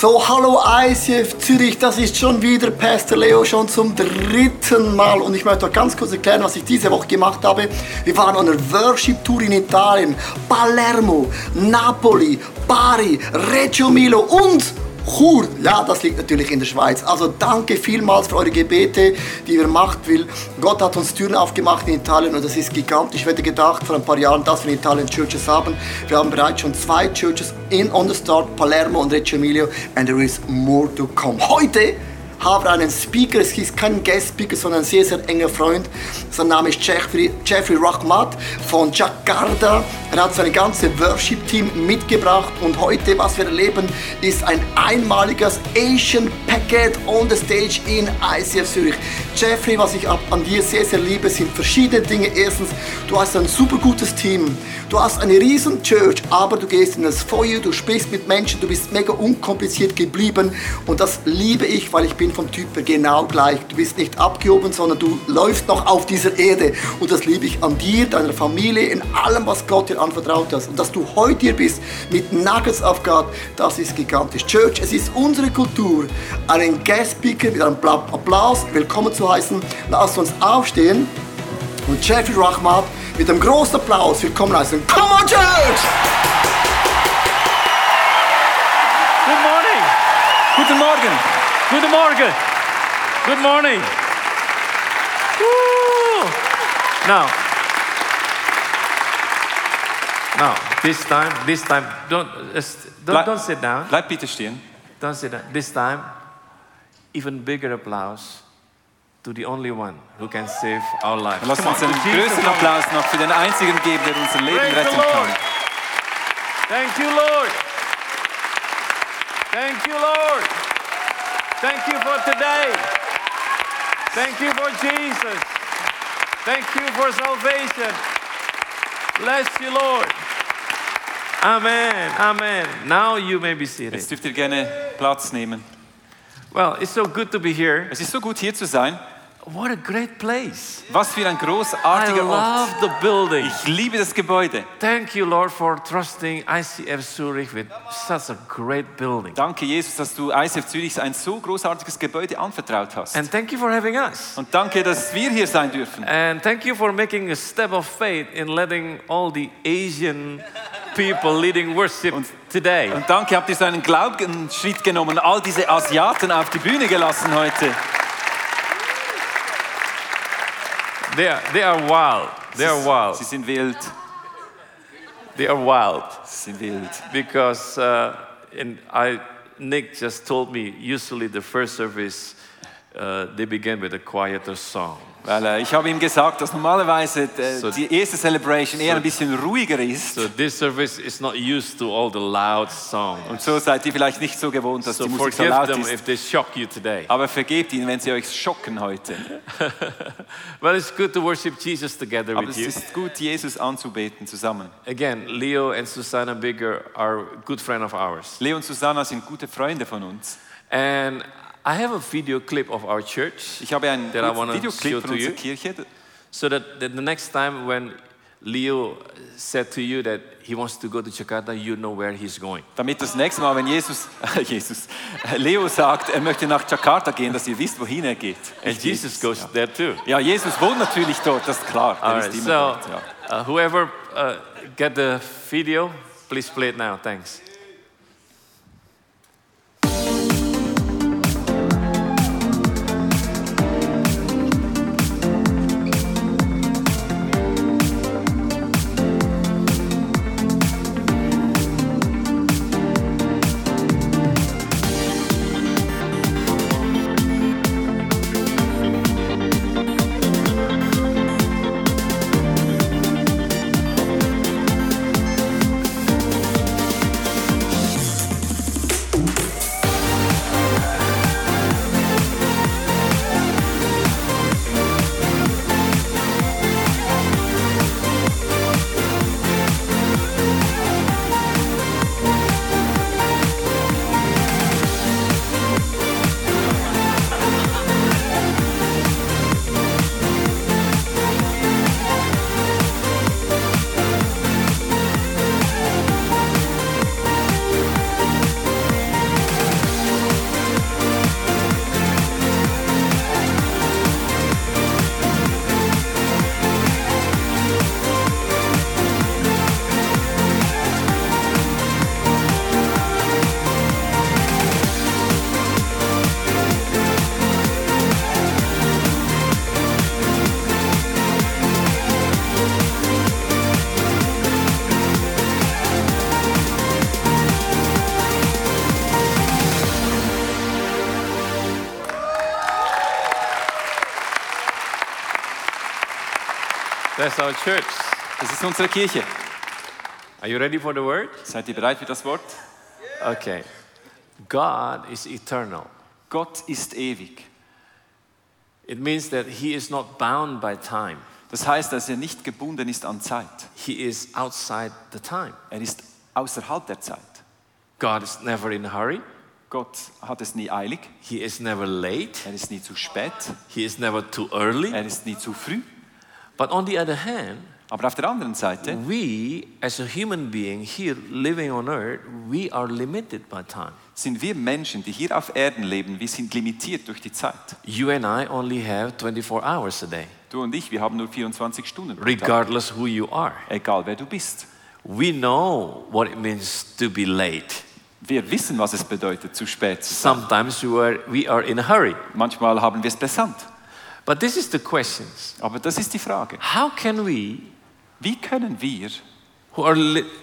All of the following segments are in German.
So, hallo ICF Zürich, das ist schon wieder Pastor Leo, schon zum dritten Mal. Und ich möchte euch ganz kurz erklären, was ich diese Woche gemacht habe. Wir waren auf einer Worship-Tour in Italien, Palermo, Napoli, Bari, Reggio Milo und Chur, ja, das liegt natürlich in der Schweiz. Also danke vielmals für eure Gebete, die ihr macht, weil Gott hat uns Türen aufgemacht in Italien und das ist gigantisch. Ich hätte gedacht vor ein paar Jahren, dass wir in Italien Churches haben. Wir haben bereits schon zwei Churches in On the Start, Palermo und Reggio Emilia and there is more to come. Heute haben einen Speaker, es ist kein Guest-Speaker, sondern ein sehr, sehr enger Freund. Sein Name ist Jeffrey, Jeffrey Rahmat von Jakarta. Er hat sein ganzes Worship-Team mitgebracht und heute, was wir erleben, ist ein einmaliges Asian Packet on the Stage in ICF Zürich. Jeffrey, was ich an dir sehr, sehr liebe, sind verschiedene Dinge. Erstens, du hast ein super gutes Team. Du hast eine riesen Church, aber du gehst in das Feuer, du sprichst mit Menschen, du bist mega unkompliziert geblieben und das liebe ich, weil ich bin vom Typ her genau gleich. Du bist nicht abgehoben, sondern du läufst noch auf dieser Erde und das liebe ich an dir, deiner Familie, in allem, was Gott dir anvertraut hat. Und dass du heute hier bist mit Nuggets of God, das ist gigantisch. Church, es ist unsere Kultur, einen Guest Speaker mit einem Applaus willkommen zu heißen. Lass uns aufstehen und Jeffrey Rahmat mit einem großen Applaus willkommen heißen. Come on, Church! Good morning. Guten Morgen. Guten Morgen. Good morning. Woo. Now, now, this time, this time, don't, uh, don't, don't sit down. Bleib bitte stehen. Don't sit down. This time, even bigger applause to the only one who can save our lives. Lass uns einen größeren. Applaus noch für den einzigen geben, der unser Leben Praise retten kann. Thank you, Lord. Thank you, Lord. Thank you for today. Thank you for Jesus. Thank you for salvation. Bless you, Lord. Amen. Amen. Now you may be seated. Jetzt dürft ihr gerne Platz nehmen. Well, it's so good to be here. Es ist so gut hier zu sein. What a great place. Was für ein I großartiger love Ort. the building. Ich liebe das Gebäude. Thank you, Lord, for trusting ICF Zurich with such a great building. Danke, Jesus, dass du ICF Zürich ein so großartiges Gebäude anvertraut hast. And thank you for having us. Und danke, dass wir hier sein dürfen. And thank you for making a step of faith in letting all the Asian people leading worship today. Und danke, habt ihr so einen Glaubensschritt genommen, all diese Asiaten auf die Bühne gelassen heute. They are, they are wild. They are Sie wild. sind wild. They are wild Sie sind wild. because uh, in, I, Nick just told me usually the first service uh, they begin with a quieter song. Weil äh, ich habe ihm gesagt, dass normalerweise äh, So- die erste Celebration eher ein bisschen ruhiger ist. So this service is not used to all the loud songs. Und so seid ihr vielleicht nicht so gewohnt, dass So die Musik so laut them ist. if they shock you today. Aber vergebt ihnen, wenn sie euch schocken heute. Well, it's good to worship Jesus together Aber with es you. ist gut, Jesus anzubeten zusammen. Again, Leo and Susanna Bigger are good friend of ours. Leo und Susanna sind gute Freunde von uns. And I have a video clip of our church Ich habe einen that I want to show Videoclip to von unserer you Kirche. so that, that the next time when Leo said to you that he wants to go to Jakarta, you know where he's going. Damit das nächste Mal, wenn Jesus, Jesus, Leo sagt, er möchte nach Jakarta gehen, dass ihr wisst, wohin er geht. And Jesus goes ja. there too. Ja, Jesus wohnt natürlich dort, das ist klar. Der All ist so dort, ja. uh, whoever uh, get the video, please play it now. Thanks. That's our church. Das ist unsere Kirche. Are you ready for the word? Seid ihr bereit für das Wort? Okay. God is eternal. Gott ist ewig. It means that he is not bound by time. Das heißt, dass er nicht gebunden ist an Zeit. He is outside the time. Er ist außerhalb der Zeit. God is never in a hurry. Gott hat es nie eilig. He is never late. Er ist nie zu spät. He is never too early. Er ist nie zu früh. But on the other hand, Aber auf der anderen Seite, we as a human being here living on earth, we are limited by time. sind wir Menschen, die hier auf Erden leben, wir sind limitiert durch die Zeit. You and I only have 24 hours a day, Du und ich, wir haben nur 24 Stunden. regardless who you are. Egal wer du bist. We know what it means to be late. Wir wissen, was es bedeutet, zu spät zu sein. Sometimes we are, we are in a hurry. Manchmal haben wir es besandt. But this is the questions. Aber das ist die Frage. How can we, Wie können wir, who are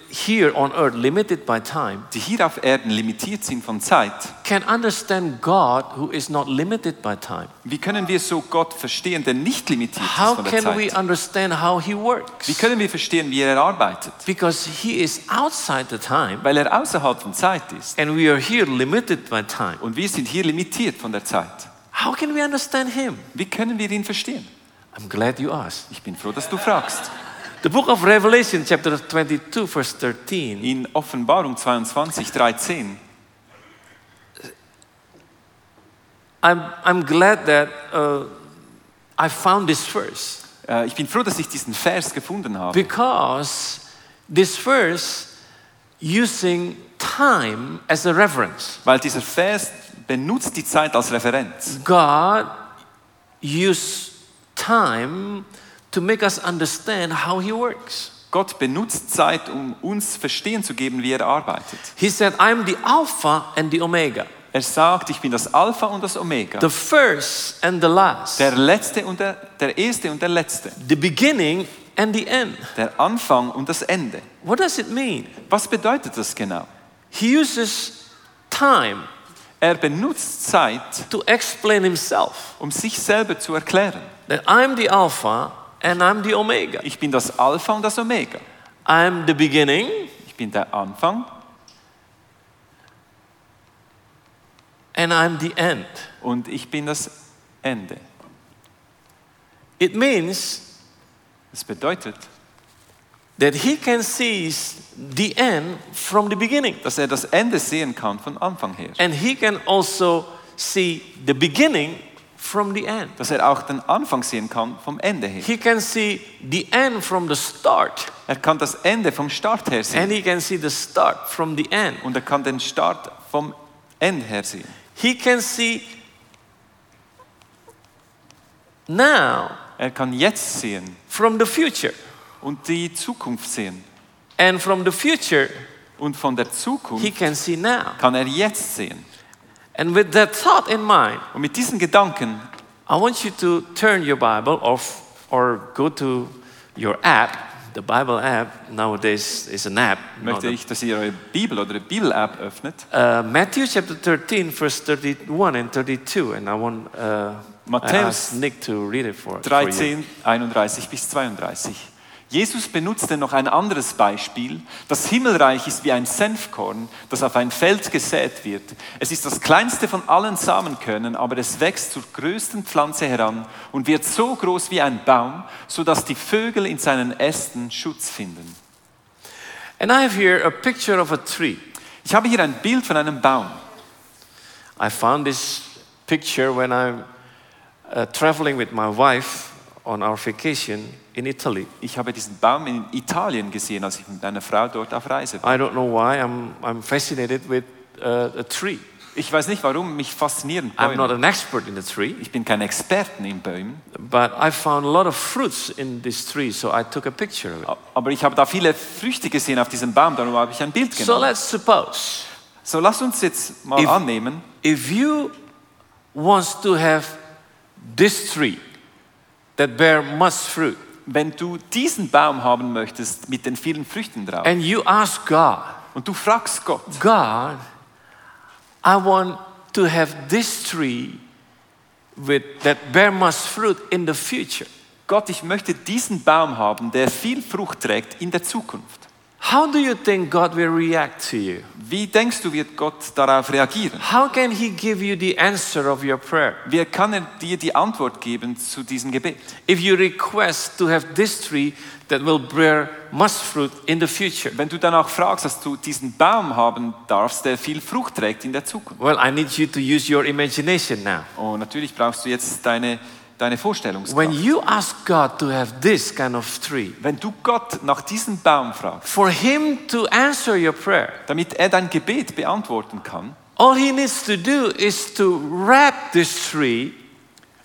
here on earth limited by time, die hier auf Erden limitiert sind von Zeit, can understand God who is not limited by time? wie können wir so Gott verstehen, der nicht limitiert ist How von der can we Zeit? understand how He Wie works? können wir verstehen, wie er arbeitet? Because He is outside the time Weil er außerhalb von Zeit ist. and we are here limited by time. Und wir sind hier limitiert von der Zeit. How can we understand Him? Wie können wir ihn verstehen? I'm glad you asked. Ich bin froh, dass du fragst. The book of Revelation, chapter 22, verse 13, In Offenbarung 22, 13 I'm, I'm glad that uh, I found this verse Äh, Ich bin froh, dass ich diesen Vers gefunden habe, because this verse using time as a reference. weil dieser Vers benutzt die Zeit als Referenz. God used time to make us understand how He works. Gott benutzt Zeit, um uns verstehen zu geben, wie er arbeitet. He said, I'm the Alpha and the Omega, Er sagt, ich bin das Alpha und das Omega, the first and the last, der Letzte und der, der Erste und der Letzte, the beginning and the end. der Anfang und das Ende. What does it mean? Was bedeutet das genau? He uses time Er benutzt Zeit, to explain Himself um sich selber zu erklären. that I'm the Alpha and I'm the Omega. Ich bin das Alpha und das Omega. I'm the beginning Ich bin der Anfang and I'm the end. und ich bin das Ende. It means Das bedeutet, that He can see the end from the beginning. dass er das Ende sehen kann von Anfang her. And he can also see the beginning from the end. Dass er auch den Anfang sehen kann vom Ende her. He can see the end from the start, Er kann das Ende vom Start her sehen and he can see the start from the end. und er kann den Start vom Ende her sehen. He can see now Er kann jetzt sehen from the future, und die Zukunft sehen. and from the future, Und von der he Zukunft can see now. kann er jetzt sehen. And with that thought in mind, Und mit diesen Gedanken I want you to turn your Bible off or go to your app. The Bible app nowadays is an app. möchte ich, dass ihr eure Bibel oder Bibel-App öffnet. Uh, Matthew chapter 13, verse 31 and 32, and I want uh, Matthäus ask Nick to read it for, for you. 13, 31 bis 32. Jesus benutzte noch ein anderes Beispiel. Das Himmelreich ist wie ein Senfkorn, das auf ein Feld gesät wird. Es ist das kleinste von allen Samenkörnern, aber es wächst zur größten Pflanze heran und wird so groß wie ein Baum, sodass die Vögel in seinen Ästen Schutz finden. And I have here a picture of a tree. Ich habe hier ein Bild von einem Baum. I found this picture when I'm uh, traveling with my wife on our vacation in Italy. Ich habe diesen Baum in Italien gesehen, als ich mit einer Frau dort auf Reise war. I don't know why I'm, I'm fascinated with uh, a tree. Ich weiß nicht, warum mich faszinieren I'm not Bäume. an expert in the tree, Ich bin kein Experten in Bäumen, but I found a lot of fruits in this tree, so I took a picture of it. aber ich habe da viele Früchte gesehen auf diesem Baum, darum habe ich ein Bild So genommen. let's suppose So lass uns jetzt mal If- annehmen, if you want to have this tree that bear much fruit wenn du diesen Baum haben möchtest mit den vielen Früchten drauf and you ask God, und du fragst Gott, God, I want to have this tree with that bear much fruit in the future. Gott, ich möchte diesen Baum haben, der viel Frucht trägt in der Zukunft. How do you think God will react to you? Wie denkst du, wird Gott darauf reagieren? How can He give you the answer of your prayer? Wie kann er dir die Antwort geben zu diesem Gebet? If you request to have this tree that will bear much fruit in the future, Wenn du danach fragst, dass du diesen Baum haben darfst, der viel Frucht trägt in der Zukunft. well, I need you to use your imagination now. Und natürlich brauchst du jetzt deine, deine Vorstellungskraft. When you ask God to have this kind of tree, Wenn du Gott nach diesem Baum fragst, for Him to answer your prayer, damit er dein Gebet beantworten kann, all He needs to do is to wrap this tree,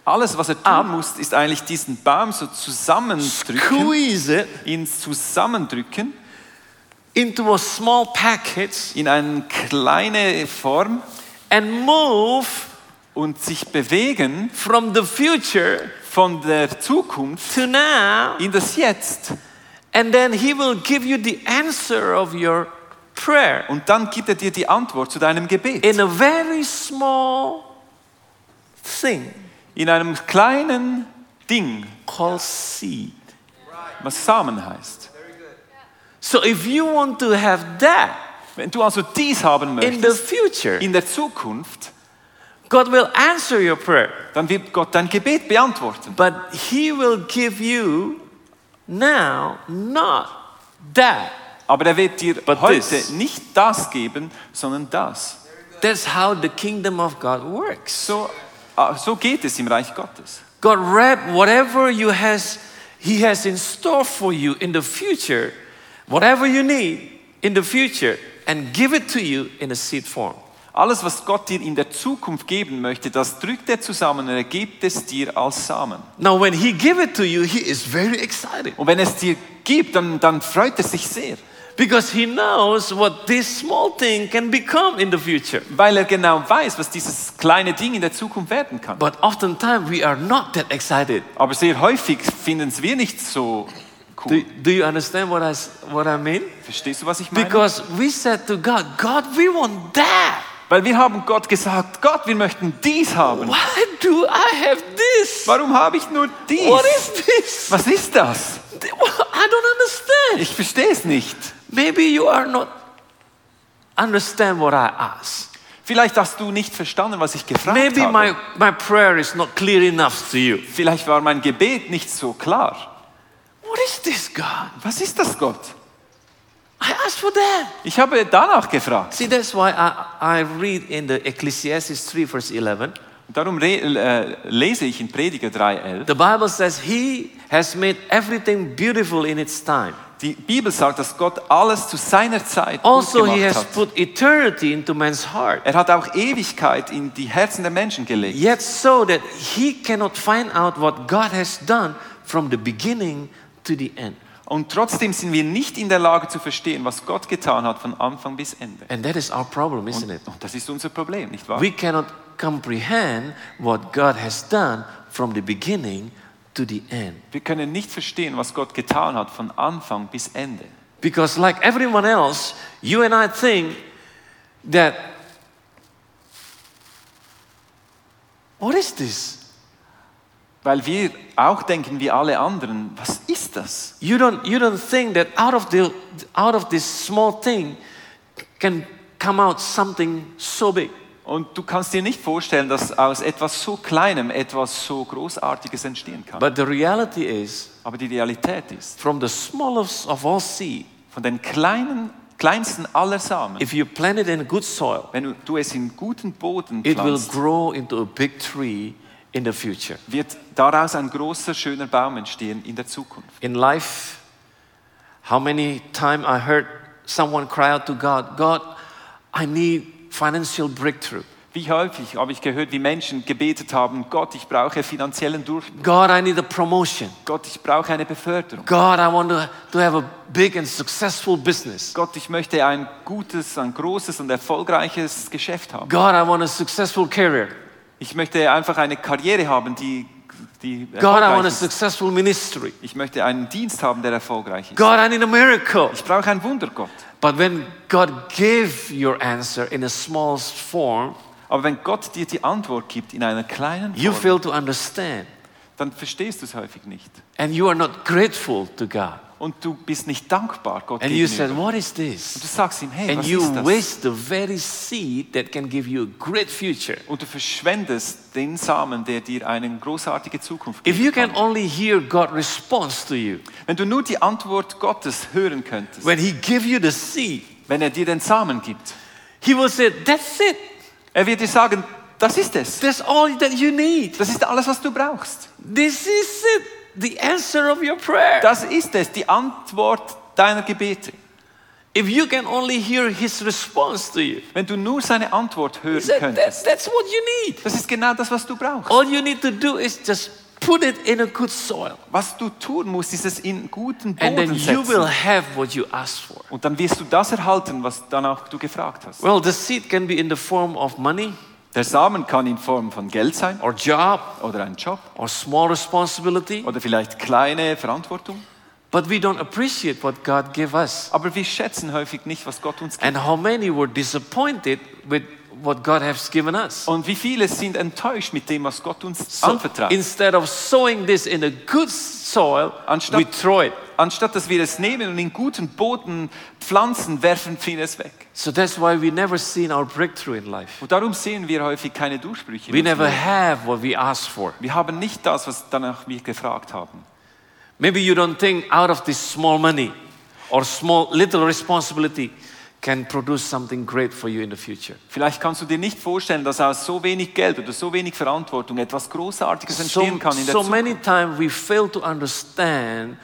alles, was er tun muss, ist eigentlich diesen Baum so zusammendrücken, it ihn zusammendrücken into a small package, in eine kleine Form and move und sich bewegen from the future von der Zukunft to now, in das Jetzt. and then He will give you the answer of your prayer Und dann gibt er dir die Antwort zu deinem Gebet. in a very small thing In einem kleinen Ding, called seed. was Samen heißt. So if you want to have that Wenn du also dies haben in the möchtest, future, in der Zukunft, God will answer your prayer, dann wird Gott dein Gebet beantworten. but He will give you now not that. Aber er wird dir But heute this. nicht das geben, sondern das. That's how the kingdom of God works. So, ah, so geht es im Reich Gottes. God wrap whatever you has He has in store for you in the future, whatever you need in the future, and give it to you in a seed form. Alles, was Gott dir in der Zukunft geben möchte, das drückt er zusammen und er gibt es dir als Samen. Now, when He give it to you, He is very excited Und wenn es dir gibt, dann, dann freut er sich sehr, because He knows what this small thing can become in the future. weil er genau weiß, was dieses kleine Ding in der Zukunft werden kann. But oftentimes we are not that excited. Aber sehr häufig finden es wir nicht so Do, cool. do you understand what I, what I mean? Verstehst du, was ich meine? Because we said to God, God, we want that. Weil wir haben Gott gesagt, Gott, wir möchten dies haben. Why do I have this? Warum habe ich nur dies? What is this? Was ist das? I don't understand. Ich verstehe es nicht. Maybe you are not understand what I ask. Vielleicht hast du nicht verstanden, was ich gefragt Maybe habe. my, my prayer is not clear enough to you. Vielleicht war mein Gebet nicht so klar. What is this, God? Was ist das, Gott? I asked for that. Ich habe danach gefragt. See, that's why I, I read in the Ecclesiastes 3, verse 11. Darum äh, lese ich in Prediger 3,11. The Bible says He has made everything beautiful in its time. Die Bibel sagt, dass Gott alles zu seiner Zeit gut Also, He gemacht has hat. put eternity into man's heart. Er hat auch Ewigkeit in die Herzen der Menschen gelegt. Yet, so that he cannot find out what God has done from the beginning to the end. Und trotzdem sind wir nicht in der Lage zu verstehen, was Gott getan hat von Anfang bis Ende. And that is our problem, isn't it? Und das ist unser Problem, nicht wahr? We cannot comprehend what God has done from the beginning to the end. Wir können nicht verstehen, was Gott getan hat von Anfang bis Ende. Because, like everyone else, you and I think that, what is this? Weil wir auch denken wie alle anderen, was ist das? You don't, you don't think that out of, the, out of this small thing can come out something so big. Und du kannst dir nicht vorstellen, dass aus etwas so Kleinem etwas so Großartiges entstehen kann. But the reality is, Aber die Realität ist, from the smallest of all seed, von den kleinen, kleinsten aller Samen, if you plant it in good soil, wenn du- es in guten Boden it will pflanzt, grow into a big tree in the future. wird daraus ein großer, schöner Baum entstehen in der Zukunft. In life, how many times I heard someone cry out to God, God, I need financial breakthrough. Wie häufig habe ich gehört, wie Menschen gebetet haben, Gott, ich brauche finanziellen Durchbruch. God, I need a promotion. Gott, ich brauche eine Beförderung. God, I want to, have a big and successful business. Gott, ich möchte ein gutes, ein großes und erfolgreiches Geschäft haben. God, I want a successful career. Ich möchte einfach eine Karriere haben, die, die God, I want erfolgreich a ist. successful ministry. Ich möchte einen Dienst haben, der erfolgreich ist. God, I need a miracle. Ich brauche ein Wunder, Gott. But when God gave your answer in a small form, Aber wenn Gott dir die Antwort gibt in einer kleinen you Form, fail to understand. dann verstehst du es häufig nicht. And you are not grateful to God. Und du bist nicht dankbar Gott And you gegenüber. said, What is Und du this? sagst ihm, hey, And was you ist das? waste the very seed that can give you a great future. Und du verschwendest den Samen, der dir eine großartige Zukunft If you can kann. only hear God response to you, Wenn du nur die Antwort Gottes hören könntest, when He give you the seed, wenn er dir den Samen gibt, He will say, That's it. er wird dir sagen, das ist es. That's all that you need. Das ist alles, was du brauchst. This is it. The answer of your prayer. Das ist es, die Antwort deiner Gebete. If you can only hear His response to you, Wenn du nur seine Antwort hören said, that, könntest, that's what you need. das ist genau das, was du brauchst. All you need to do is just put it in a good soil. Was du tun musst, ist es in guten Boden And then Boden you will have what you asked for. Und dann wirst du das erhalten, was danach du gefragt hast. Well, the seed can be in the form of money Der Samen kann in Form von Geld sein or job oder ein Job or small responsibility, oder vielleicht kleine Verantwortung. but we don't appreciate what God gave us. Aber wir schätzen häufig nicht, was Gott uns gibt. And how many were disappointed with what God has given us? Und wie viele sind enttäuscht mit dem, was Gott uns So anvertraut. instead of sowing this in a good soil, Anstatt- we throw it. Anstatt dass wir es nehmen und in guten Boden pflanzen, werfen wir es weg. So that's why we never seen our breakthrough in life. Und darum sehen wir häufig keine Durchbrüche. We never Leben. have what we asked for. Wir haben nicht das, was danach wir gefragt haben. Maybe you don't think out of this small money or small little responsibility can produce something great for you in the future. Vielleicht kannst du dir nicht vorstellen, dass aus so wenig Geld oder so wenig Verantwortung etwas Großartiges So, entstehen kann in der so Zukunft. many times we fail to understand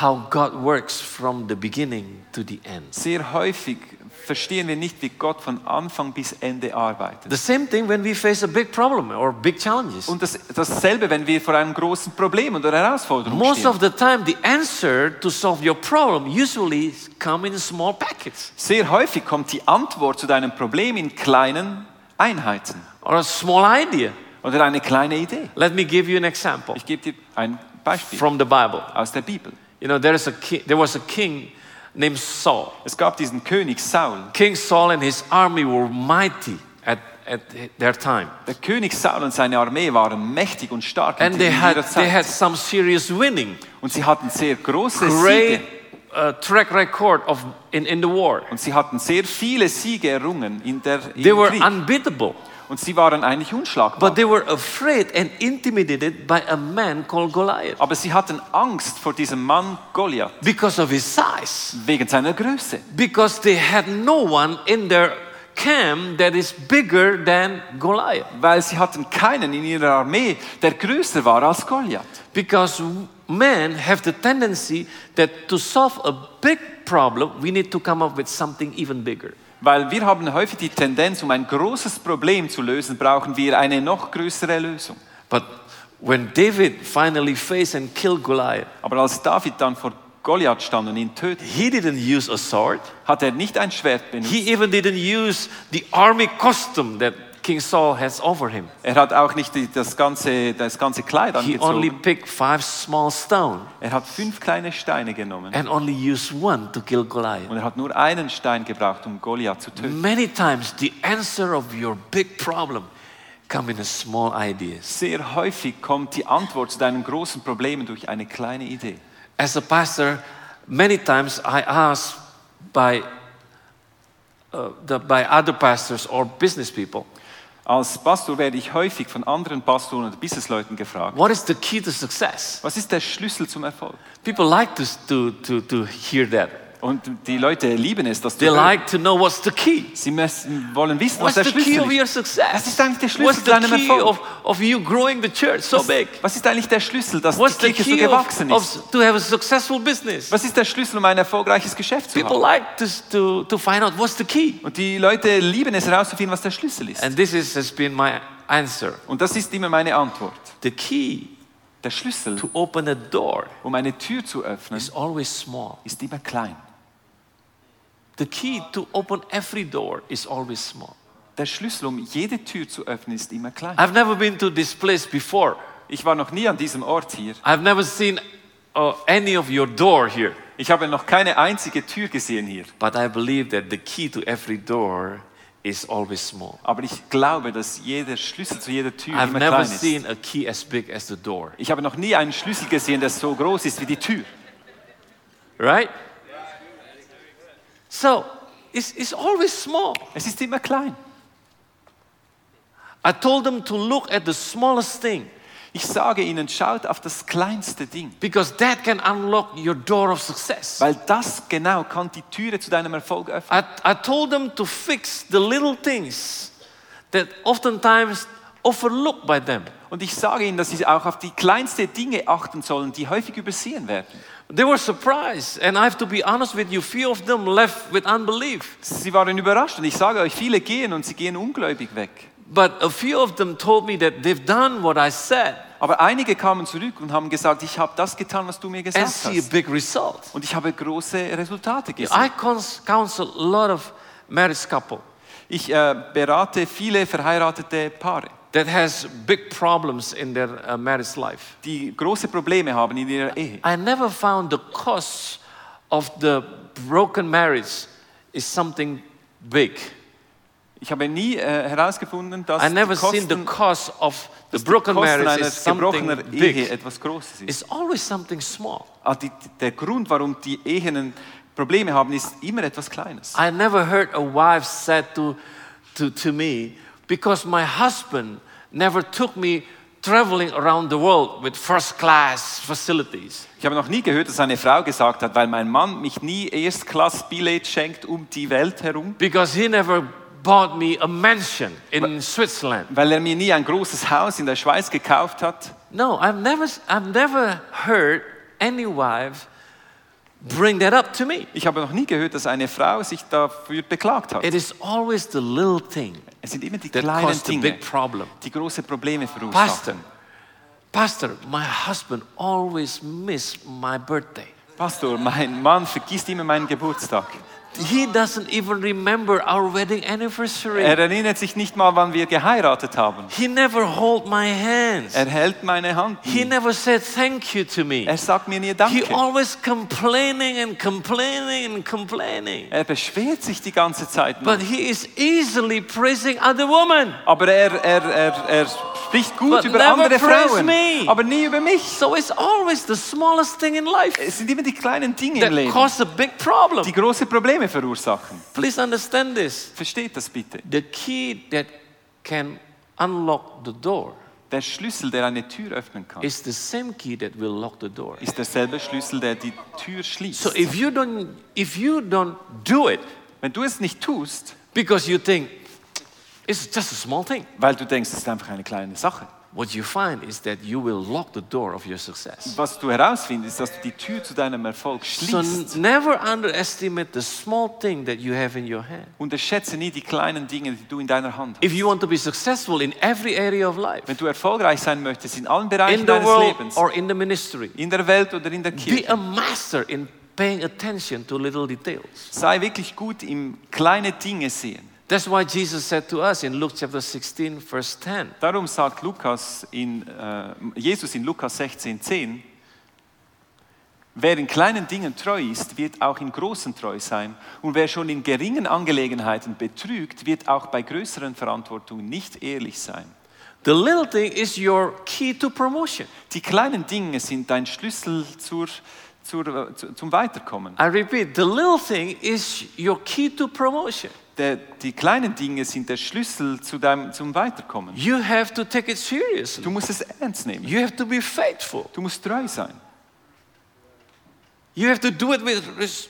how God works from the beginning to the end. Sehr häufig verstehen wir nicht, wie Gott von Anfang bis Ende arbeitet. The same thing when we face a big problem or big challenges. Und das, dasselbe, wenn wir vor einem großen Problem oder Herausforderung Most stehen. of the time, the answer to solve your problem usually come in small packets Sehr häufig kommt die Antwort zu deinem Problem in kleinen Einheiten or a small idea. oder eine kleine Idee. Let me give you an example Ich gebe dir ein Beispiel from the Bible. aus der Bibel. You know, there, is a ki- there was a king named Saul. Es gab diesen König Saul. King Saul and his army were mighty at, at their time. Der König Saul und seine Armee waren mächtig und stark in And they ihrer had, Zeit. they had some serious winning. und sie hatten sehr große Great Siege. uh, track record of, in, in the war. Und sie hatten sehr viele Siege errungen in der They were Krieg. unbeatable. Und sie waren eigentlich unschlagbar. But they were afraid and intimidated by a man called Goliath Aber sie hatten Angst vor diesem Mann Goliath because of his size. wegen seiner Größe. Because they had no one in their camp that is bigger than Goliath. Weil sie hatten keinen in ihrer Armee, der größer war als Goliath. Because men have the tendency that to solve a big problem, we need to come up with something even bigger. Weil wir haben häufig die Tendenz, um ein großes Problem zu lösen, brauchen wir eine noch größere Lösung. But when David finally faced and killed Goliath, Aber als David dann vor Goliath stand und ihn tötete, he didn't use a sword. hat er nicht ein Schwert benutzt. He even didn't use the army costume that King Saul has over him. Er hat auch nicht die- das ganze, das ganze Kleid He only angezogen. picked five small stones Er hat fünf kleine Steine genommen. and only used one to kill Goliath. Und er hat nur einen Stein gebraucht, um Goliath zu töten. Many times the answer of your big problem come in a small ideas. Sehr häufig kommt die Antwort zu deinen großen Problemen durch eine kleine Idee. As a pastor, many times I ask by, uh, the, by other pastors or business people, Als Pastor werde ich häufig von anderen Pastoren oder Businessleuten gefragt, what is the key to success? was ist der Schlüssel zum Erfolg? People like to, to, to, to hear that. Und die Leute lieben es, das zu They like to know what's the key. Sie müssen, wollen wissen, What's was der the key Schlüssel of your ist. success? Was ist eigentlich der Schlüssel What's zu deinem Erfolg? of, of you growing the church so big? Was ist eigentlich der Schlüssel, dass What's die Kirche so key of, gewachsen ist? of to have a successful business? Was ist der Schlüssel, um ein erfolgreiches Geschäft zu People haben? like to, to, to find out what's the key. Und die Leute lieben es herauszufinden, was der Schlüssel ist. And this is, has been my answer. Und das ist immer meine Antwort. The key Der Schlüssel, to open a door um eine Tür zu öffnen, is always small. ist immer klein. The key to open every door is always small. Der Schlüssel, um jede Tür zu öffnen, ist immer klein. I've never been to this place before. Ich war noch nie an diesem Ort hier. I've never seen uh, any of your door here. Ich habe noch keine einzige Tür gesehen hier. But I believe that the key to every door is always small. Aber ich glaube, dass jeder Schlüssel zu jeder Tür I've immer never klein ist. seen a key as big as the door. Ich habe noch nie einen Schlüssel gesehen, der so groß ist wie die Tür. Right? So it's, it's always small. Es ist immer klein. I told them to look at the smallest thing Ich sage ihnen, schaut auf das kleinste Ding, because that can unlock your door of success. weil das genau kann die Türe zu deinem Erfolg öffnen. I, I told them to fix the little things that oftentimes overlooked by them. Und ich sage ihnen, dass sie auch auf die kleinsten Dinge achten sollen, die häufig übersehen werden. They were surprised, and I have to be honest with you, few of them left with unbelief. Sie waren überrascht und ich sage euch, viele gehen und sie gehen ungläubig weg. But a few of them told me that they've done what I said Aber einige kamen zurück und haben gesagt, ich habe das getan, was du mir and gesagt see a hast. big result. Und ich habe große Resultate I gesehen. cons- counsel a lot of married couple Ich äh, berate viele verheiratete Paare, that has big problems in their uh, marriage life. die große Probleme haben in ihrer Ehe. I never found the cause of the broken marriage is something big. Ich habe nie äh, herausgefunden, dass I never die seen the cause of the broken Kosten marriage is something Ehe big. etwas Großes ist. It's always something small. Ah, die, der Grund, warum die Ehen Probleme haben, ist immer etwas Kleines. I never heard a wife said to, to, to me, because my husband never took me traveling around the world with first class facilities. Ich habe noch nie gehört, dass eine Frau gesagt hat, weil mein Mann mich nie Erstklassbillett schenkt um die Welt herum, Because he never bought me a mansion in Switzerland. weil er mir nie ein großes Haus in der Schweiz gekauft hat. No, I've never, I've never heard any wife bring that up to me. Ich habe noch nie gehört, dass eine Frau sich dafür beklagt hat. It is always the little thing Es sind immer die kleinen Dinge, big problem. die große Probleme Pastor, verursachen. Pastor, my husband always miss my birthday. Pastor, mein Mann vergisst immer meinen Geburtstag. He doesn't even remember our wedding anniversary. Er erinnert sich nicht mal, wann wir geheiratet haben. He never hold my hands. Er hält meine Hand. He never said thank you to me. Er sagt mir nie Danke. He always complaining and complaining and complaining. Er beschwert sich die ganze Zeit. nur. But he is easily praising other women. Aber er, er, er, er spricht gut But über never andere Frauen, me. aber nie über mich. So it's always the smallest thing in life Es sind immer die kleinen Dinge im that Leben, cause a big problem. die große Probleme verursachen. Please understand this. Versteht das bitte? The key that can unlock the door Der Schlüssel, der eine Tür öffnen kann, is the same key that will lock the door. ist derselbe Schlüssel, der die Tür schließt. So if you don't if you don't do it Wenn du es nicht tust, because you think it's just a small thing, weil du denkst, es ist einfach eine kleine Sache, what you find is that you will lock the door of your success. was du herausfindest, ist, dass du die Tür zu deinem Erfolg So schließt. never underestimate the small thing that you have in your hand. Unterschätze nie die kleinen Dinge, die du in deiner Hand hast. If you want to be successful in every area of life, Wenn du erfolgreich sein möchtest in allen Bereichen in deines Lebens, or in the ministry, in der Welt oder in der be Kirche, a master in paying attention to little details. sei wirklich gut im kleine Dinge sehen. That's why Jesus said to us in Luke chapter 16, verse 10, Darum sagt Lukas in, äh, Jesus in Lukas 16,10, wer in kleinen Dingen treu ist, wird auch in großen treu sein. Und wer schon in geringen Angelegenheiten betrügt, wird auch bei größeren Verantwortungen nicht ehrlich sein. the little thing is your key to promotion. Die kleinen Dinge sind dein Schlüssel zur, zur, äh, zu- zum Weiterkommen. I repeat, the little thing is your key to promotion. Der, die kleinen Dinge sind der Schlüssel zu deinem, zum Weiterkommen. You have to take it seriously. Du musst es ernst nehmen. You have to be faithful. Du musst treu sein. You have to do it with,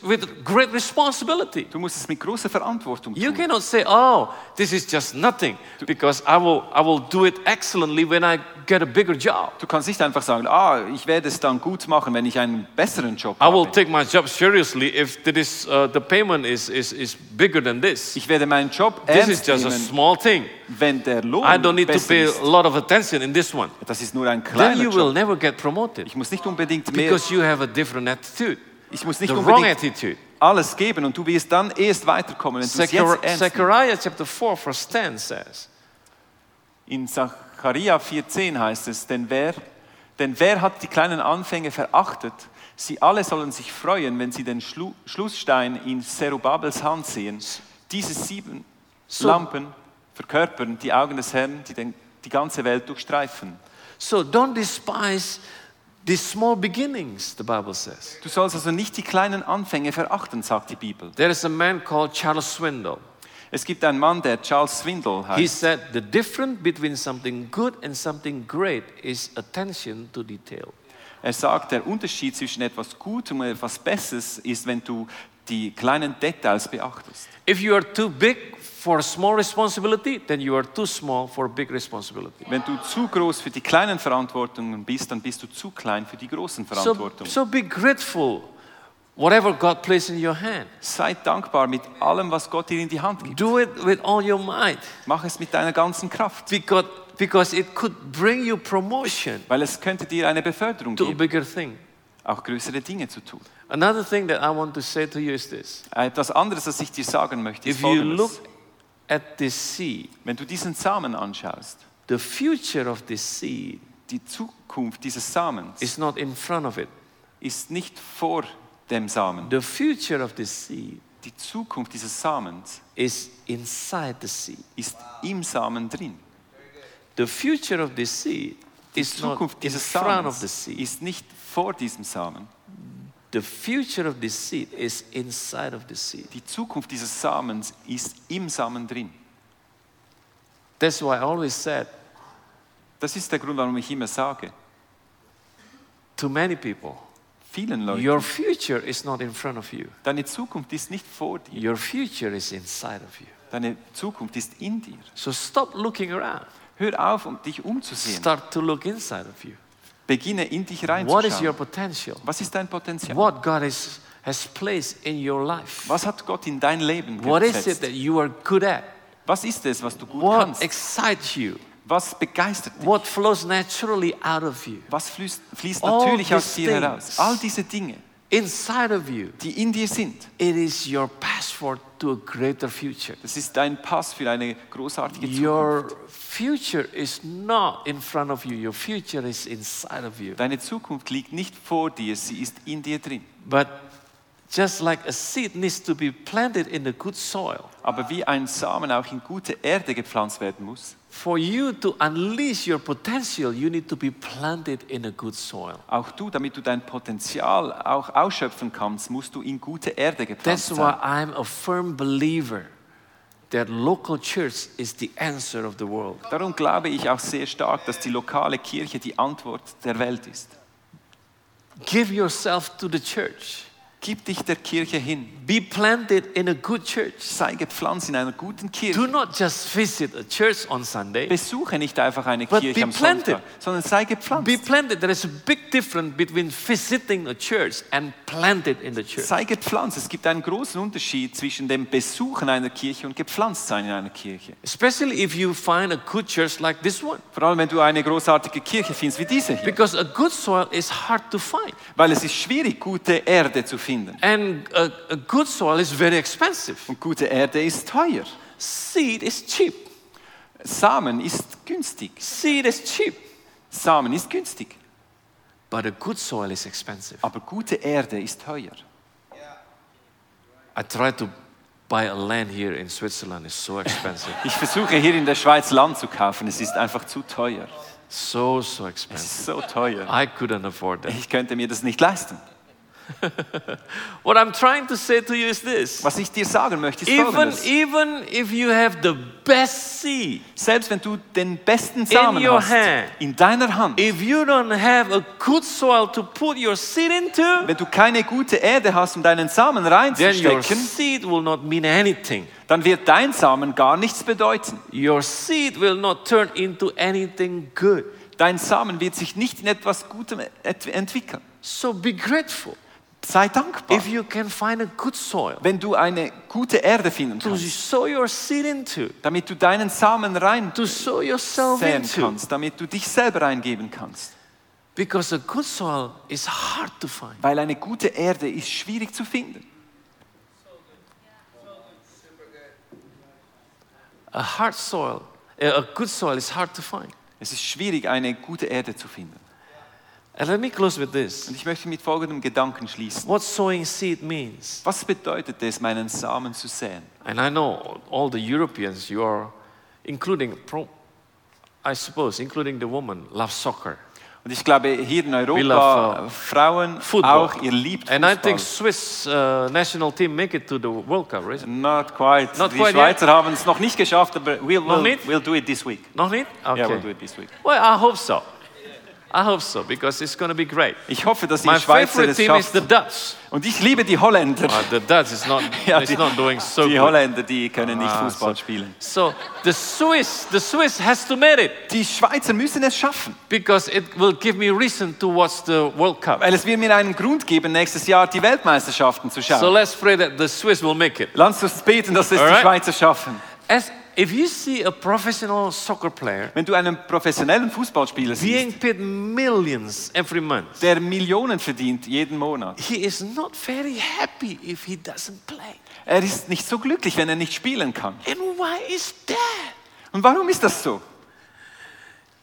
with great responsibility. Du musst es mit großer Verantwortung You tun. cannot say, oh, this is just nothing, because I will, I will do it excellently when I get a bigger job. Du kannst nicht einfach sagen, ah, ich werde es dann gut machen, wenn ich einen besseren Job I will habe. take my job seriously if that is, uh, the payment is, is, is bigger than this. Ich werde meinen Job This is ernst just a nehmen, small thing. Wenn der Lohn I don't need to pay ist. a lot of attention in this one. Das ist nur ein Then kleiner you will Job. never get promoted Ich muss nicht unbedingt mehr, because you have a different attitude, ich muss nicht the wrong attitude. alles geben und du wirst dann erst weiterkommen, wenn du es jetzt ernst. Zechariah chapter 4, verse 10 says, In Zacharia 4,10 heißt es, denn wer, denn wer hat die kleinen Anfänge verachtet? Sie alle sollen sich freuen, wenn sie den Schlu Schlussstein in Zerubabels Hand sehen. Diese sieben, So, Lampen verkörpern die Augen des Herrn, die den, die ganze Welt durchstreifen. so don't despise these small beginnings, the Bible says. Du sollst also nicht die kleinen Anfänge verachten, sagt die Bibel. There is a man called Charles Swindoll. Es gibt einen Mann, der Charles Swindoll He heißt. said the difference between something good and something great is attention to detail. Er sagt, der Unterschied zwischen etwas Gutem und etwas Besseres ist, wenn du die kleinen Details beachtest. If you are too big for a small responsibility, then you are too small for a big responsibility. Wenn du zu groß für die kleinen Verantwortungen bist, dann bist du zu klein für die großen So, Verantwortungen. so be grateful, whatever God placed in your hand. Sei dankbar mit allem, was Gott dir in die Hand gibt. Do it with all your might Mach es mit deiner ganzen Kraft, because, because it could bring you promotion weil es könnte dir eine Beförderung to a geben, bigger thing. auch größere Dinge zu tun. Another thing that I want to say to you is this Etwas anderes, das ich dir sagen möchte, ist if you look folgendes. At this seed, Wenn du diesen Samen anschaust, the future of this seed die Zukunft dieses Samens is not in front of it. ist nicht vor dem Samen. The future of this seed Die Zukunft dieses Samens is inside the seed. ist im Samen drin. The future of this seed Die is not Zukunft in dieses front of the seed. ist nicht vor diesem Samen. The future of this seed is inside of the seed. Die Zukunft dieses Samens ist im Samen drin. That's why I always said Das ist der Grund, warum ich immer sage, to many people, vielen Leuten, your future is not in front of you. deine Zukunft ist nicht vor dir, Your future is inside of you. deine Zukunft ist in dir. So stop looking around. Hör auf, um dich umzusehen. Start to look inside of you. Beginne in dich What is your reinzuschauen. potential? Was ist dein Potenzial? What God is, has placed in your life? Was hat Gott in dein Leben What is it gesetzt? that you are good at? Was ist es, was du gut What kannst? excites you? Was begeistert dich? What flows naturally out of you? Was fließt, fließt All natürlich aus these dir things. heraus? All diese Dinge, Inside of you, die in dir sind, it is your passport to a greater future. das ist dein Pass für eine großartige Zukunft. Your future is not in front of you, your future is inside of you. Deine Zukunft liegt nicht vor dir, sie ist in dir drin. But just like a seed needs to be planted in the good soil, Aber wie ein Samen auch in gute Erde gepflanzt werden muss, for you to unleash your potential, you need to be planted in a good soil. auch du, damit du dein Potenzial auch ausschöpfen kannst, musst du in gute Erde gepflanzt That's why. I'm a firm believer that local church is the answer of the world. Darum glaube ich auch sehr stark, dass die lokale Kirche die Antwort der Welt ist. Give yourself to the church. Gib dich der Kirche hin. Be planted in a good church. Sei gepflanzt in einer guten Kirche. Do not just visit a church on Sunday. Besuche nicht einfach eine But Kirche be am planted. Sonntag, sondern sei gepflanzt. Be planted. There is a big difference between visiting a church and planted in the church. Sei gepflanzt. Es gibt einen großen Unterschied zwischen dem Besuchen einer Kirche und gepflanzt sein in einer Kirche. Especially if you find a good church like this one. Vor allem, wenn du eine großartige Kirche findest wie diese hier. Because a good soil is hard to find. Weil es ist schwierig, gute Erde zu finden. And a, a good soil is very expensive. Und gute Erde ist teuer. Seed is cheap. Samen ist günstig. Seed is cheap. Samen ist günstig. But a good soil is expensive. Aber gute Erde ist teuer. I tried to buy a land here in Switzerland. It's so expensive. Ich versuche hier in der Schweiz Land zu kaufen. Es ist einfach zu teuer. so, so Es expensive. ist so teuer. I couldn't afford that. Ich könnte mir das nicht leisten. What I'm trying to say to you is this. Was ich dir sagen möchte, ist Even, folgendes. even if you have the best seed, Selbst wenn du den besten Samen your hast, hand. in deiner Hand, if you don't have a good soil to put your seed into, wenn du keine gute Erde hast, um deinen Samen then your reinzustecken, seed will not mean anything. dann wird dein Samen gar nichts bedeuten. Your seed will not turn into anything good. Dein Samen wird sich nicht in etwas Gutem ent- entwickeln. So be grateful Sei dankbar, if you can find a good soil wenn du eine gute Erde finden to kannst, sow your seed into, damit du deinen Samen rein to sow yourself säen into. kannst, damit du dich selber eingeben kannst. Because a good soil is hard to find. Weil eine gute Erde ist schwierig zu finden. A hard soil, a good soil is hard to find. Es ist schwierig, eine gute Erde zu finden. And let me close with this. Und ich möchte mit folgendem Gedanken schließen. What sowing seed means. Was bedeutet es, meinen Samen zu säen? And I know all the Europeans, you are, including, I suppose, including the woman, love soccer. Und ich glaube, hier in Europa, love, uh, Frauen Football. auch, ihr liebt And I Fußball. think Swiss uh, national team make it to the World Cup, right? Not quite. Not Die quite Schweizer haben es noch nicht geschafft, aber we'll, we'll, we'll do it this week. Noch nicht? Okay. Yeah, we'll do it this week. Well, I hope so. I hope so because it's going to be great. Ich hoffe, dass die My Schweizer favorite es team is schafft. the Dutch. Und ich liebe die Holländer. Uh, the Dutch is not, Ja, die, not doing so die good. Holländer, die können nicht Ah, Fußball so- spielen. So the Swiss, the Swiss has to make it Die Schweizer müssen es schaffen, because it will give me reason to watch the World Cup. weil es wird mir einen Grund geben, nächstes Jahr die Weltmeisterschaften zu schauen. So let's pray that the Swiss will make it. Lass uns beten, dass es die Alright. Schweizer schaffen. As if you see a professional soccer player Wenn du einen professionellen Fußballspieler being siehst, millions every month, der Millionen verdient jeden Monat, he is not very happy if he doesn't play. er ist nicht so glücklich, wenn er nicht spielen kann. And why is that? Und warum ist das so?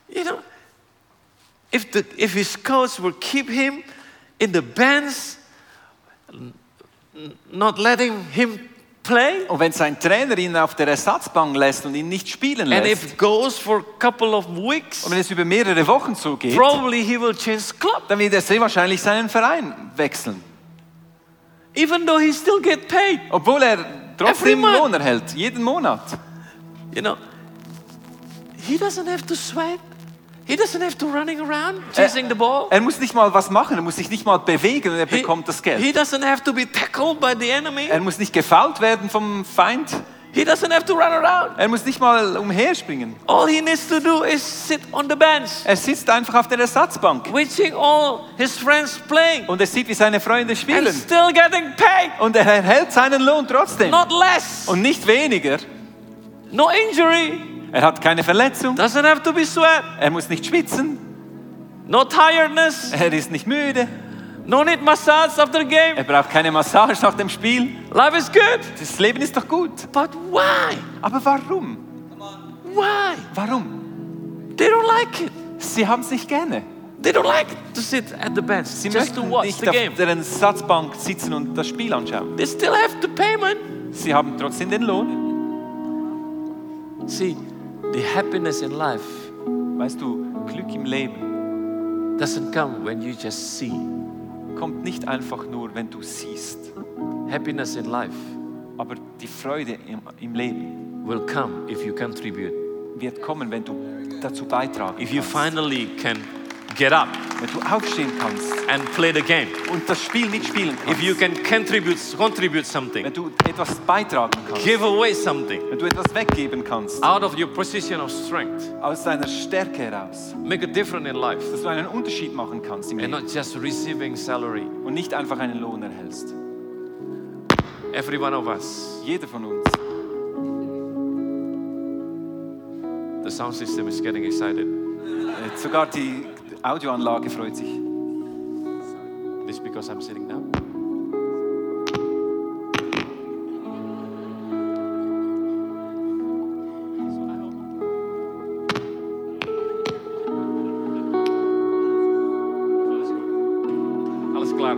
You know, if the if his coach will keep him in the bench, not letting him play, Und wenn sein Trainer ihn auf der Ersatzbank lässt und ihn nicht spielen and lässt, if it goes for a couple of weeks, und wenn es über mehrere Wochen so geht, probably he will change club, dann wird er sehr wahrscheinlich seinen Verein wechseln. even though he still get paid. Obwohl er trotzdem. Lohn erhält, jeden Monat. You know, he doesn't have to sweat. He doesn't have to running around chasing the ball. Er muss nicht mal was machen, er muss sich nicht mal bewegen und er He, bekommt das Geld. he doesn't have to be tackled by the enemy. Er muss nicht gefault werden vom Feind. He doesn't have to run around. Er muss nicht mal umherspringen. All he needs to do is sit on the bench, Er sitzt einfach auf der Ersatzbank watching all his friends playing, und er sieht, wie seine Freunde and spielen. still getting paid. Und er erhält seinen Lohn trotzdem. Not less. Und nicht weniger. No injury. Er hat keine Verletzung. Doesn't have to be sweat. Er muss nicht schwitzen. No tiredness. Er ist nicht müde. No need massage after the game. Er braucht keine Massage nach dem Spiel. Life is good. Das Leben ist doch gut. But why? Aber warum? Why? Warum? They don't like it. Sie haben es nicht gerne. They don't like to sit at the bench Sie just to möchten watch nicht the auf game. der Ersatzbank sitzen und das Spiel anschauen. They still have to pay, man. Sie haben trotzdem den Lohn. See, the happiness in life Weißt du, Glück im Leben doesn't come when you just see. kommt nicht einfach nur, wenn du siehst. Happiness in life Aber die Freude im, im Leben will come if you contribute. wird kommen, wenn du dazu beitragen If you kannst. finally can get up Wenn du aufstehen kannst and play the game. und das Spiel mitspielen kannst. If you can contribute contribute something. wenn du etwas beitragen kannst. Give away something Wenn du etwas weggeben kannst. out of your position of strength. Aus deiner Stärke heraus. Make a difference in life Dass du einen Unterschied machen kannst im and Leben. not just receiving salary. Und nicht einfach einen Lohn erhältst. Every one of us. Jeder von uns. The sound system is getting excited. Äh, Sogar die Audioanlage freut sich. This because I'm sitting down. Alles klar.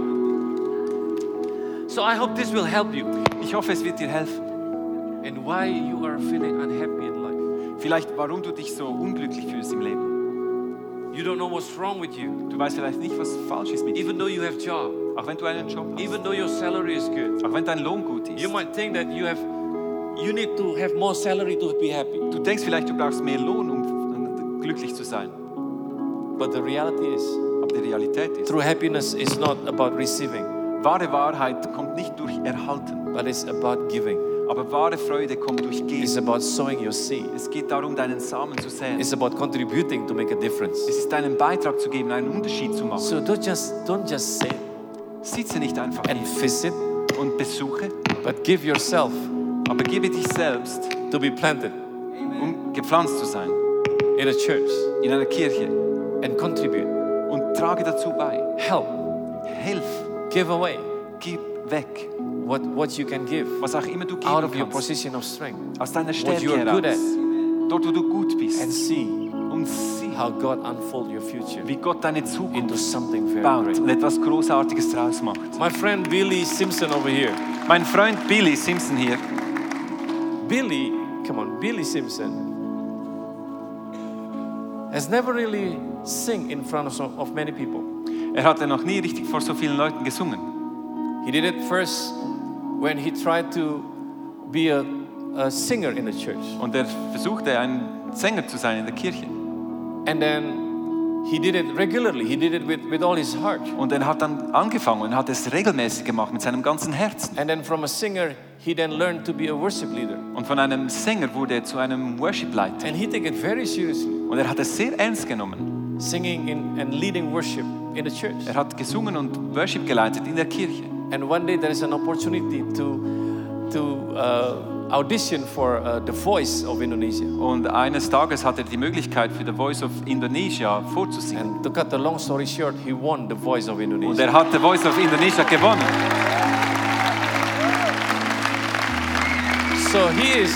So I hope this will help you Ich hoffe, es wird dir helfen. and why you are feeling unhappy in life. Vielleicht, warum du dich so unglücklich fühlst im Leben. You don't know what's wrong with you, Du weißt vielleicht nicht, was falsch ist mit dir. even though you have job, Auch wenn du einen Job hast. even though your salary is good. Auch wenn dein Lohn gut ist. You might think that you have you need to have more salary to be happy. Du denkst vielleicht, du brauchst mehr Lohn, um glücklich zu sein. But the reality is Aber die Realität ist, true happiness is not about receiving, wahre Wahrheit kommt nicht durch Erhalten. but it's about giving. Aber wahre Freude kommt durch It's Geben. about sowing your seed. Es geht darum, deinen Samen zu säen. It's about contributing to make a difference. Es ist deinen Beitrag zu geben, einen Unterschied zu machen. So don't just don't just sit Sitze nicht einfach and hier visit, und besuche, but give yourself aber gebe dich selbst, to be planted um gepflanzt zu sein in a church in einer Kirche and contribute. und trage dazu bei. Help. Hilf, Give away gib weg, what, what you can give was auch immer du out geben of your kannst. position of strength Aus deiner what Stärke you are good heraus. at Dort, wo du gut and bist. see Und sieh, how God unfold your future wie Gott deine Zukunft into something very baut great. und etwas Großartiges draus macht. My friend Billy Simpson over here. Mein Freund Billy Simpson hier, Billy, come on, Billy Simpson has never really sing in front of, of many people. er hatte noch nie richtig vor so vielen Leuten gesungen. He did it first when he tried to be a, a singer in the church. Und er versuchte, ein Sänger zu sein in der Kirche. And then he did it regularly. He did it with, with all his heart. Und er hat dann angefangen und hat es regelmäßig gemacht mit seinem ganzen Herzen. And then from a singer, he then learned to be a worship leader. Und von einem Sänger wurde er zu einem Worship-Leiter. And he took it very seriously, Und er hat es sehr ernst genommen. singing in, and leading worship in the church. Er hat gesungen und Worship geleitet in der Kirche. And one day there is an opportunity to, to uh, audition for uh, the voice of Indonesia. Und eines Tages hatte er die Möglichkeit für The Voice of Indonesia vorzusingen. And to cut the long story short, he won the voice of Indonesia. Und er hat The Voice of Indonesia gewonnen. So he is,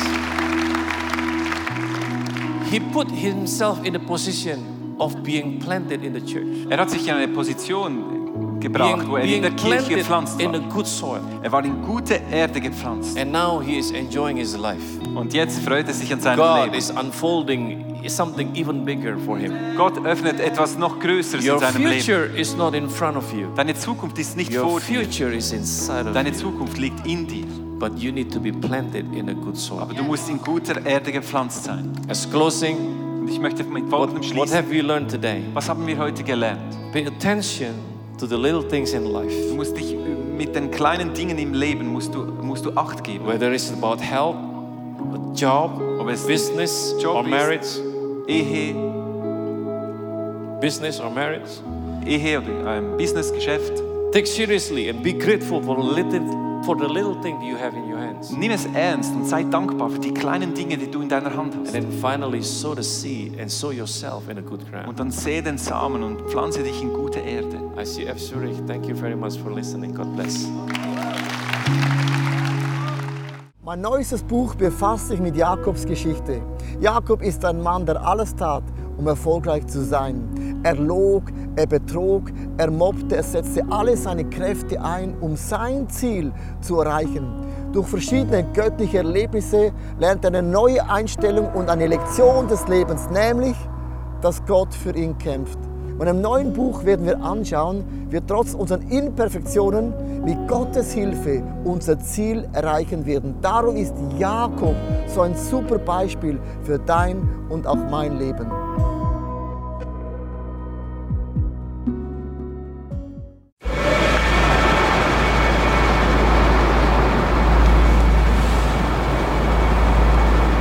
he put himself in a position of being planted in the church. Er hat sich in eine Position gebracht, Being, wo er in der Kirche gepflanzt in a war. good soil. Er war in gute Erde gepflanzt. And now he is enjoying his life. Und jetzt freut er sich an seinem God Leben. is unfolding something even bigger for him. Gott öffnet etwas noch Größeres Your in seinem Leben. future is not in front of you. Deine Zukunft ist nicht Your vor dir. future is inside of Deine you. Zukunft liegt in dir. But you need to be planted in a good soil. Aber du musst in guter Erde gepflanzt sein. As closing, Und ich möchte mit what, folgendem what schließen. have we learned today? Was haben wir heute gelernt? Pay attention to the little things in life. Du musst dich äh, mit den kleinen Dingen im Leben musst du, musst du Acht geben. Whether it's about health, a job, Ob es business, Job or ist. marriage, Ehe, business or marriage. Ehe oder ähm, ein Businessgeschäft. Take seriously and be grateful for the little, for the little thing you have in hands. Nimm es ernst und sei dankbar für die kleinen Dinge, die du in deiner Hand And hast. then finally sow the seed and sow yourself in a good ground. Und dann säe den Samen und pflanze dich in gute Erde. ICF Zurich, thank you very much for listening. God bless. Mein neuestes Buch befasst sich mit Jakobs Geschichte. Jakob ist ein Mann, der alles tat, um erfolgreich zu sein. Er log, er betrog, er mobbte, er setzte alle seine Kräfte ein, um sein Ziel zu erreichen. Durch verschiedene göttliche Erlebnisse lernt er eine neue Einstellung und eine Lektion des Lebens, nämlich, dass Gott für ihn kämpft. Und im neuen Buch werden wir anschauen, wie trotz unseren Imperfektionen mit Gottes Hilfe unser Ziel erreichen werden. Darum ist Jakob so ein super Beispiel für dein und auch mein Leben.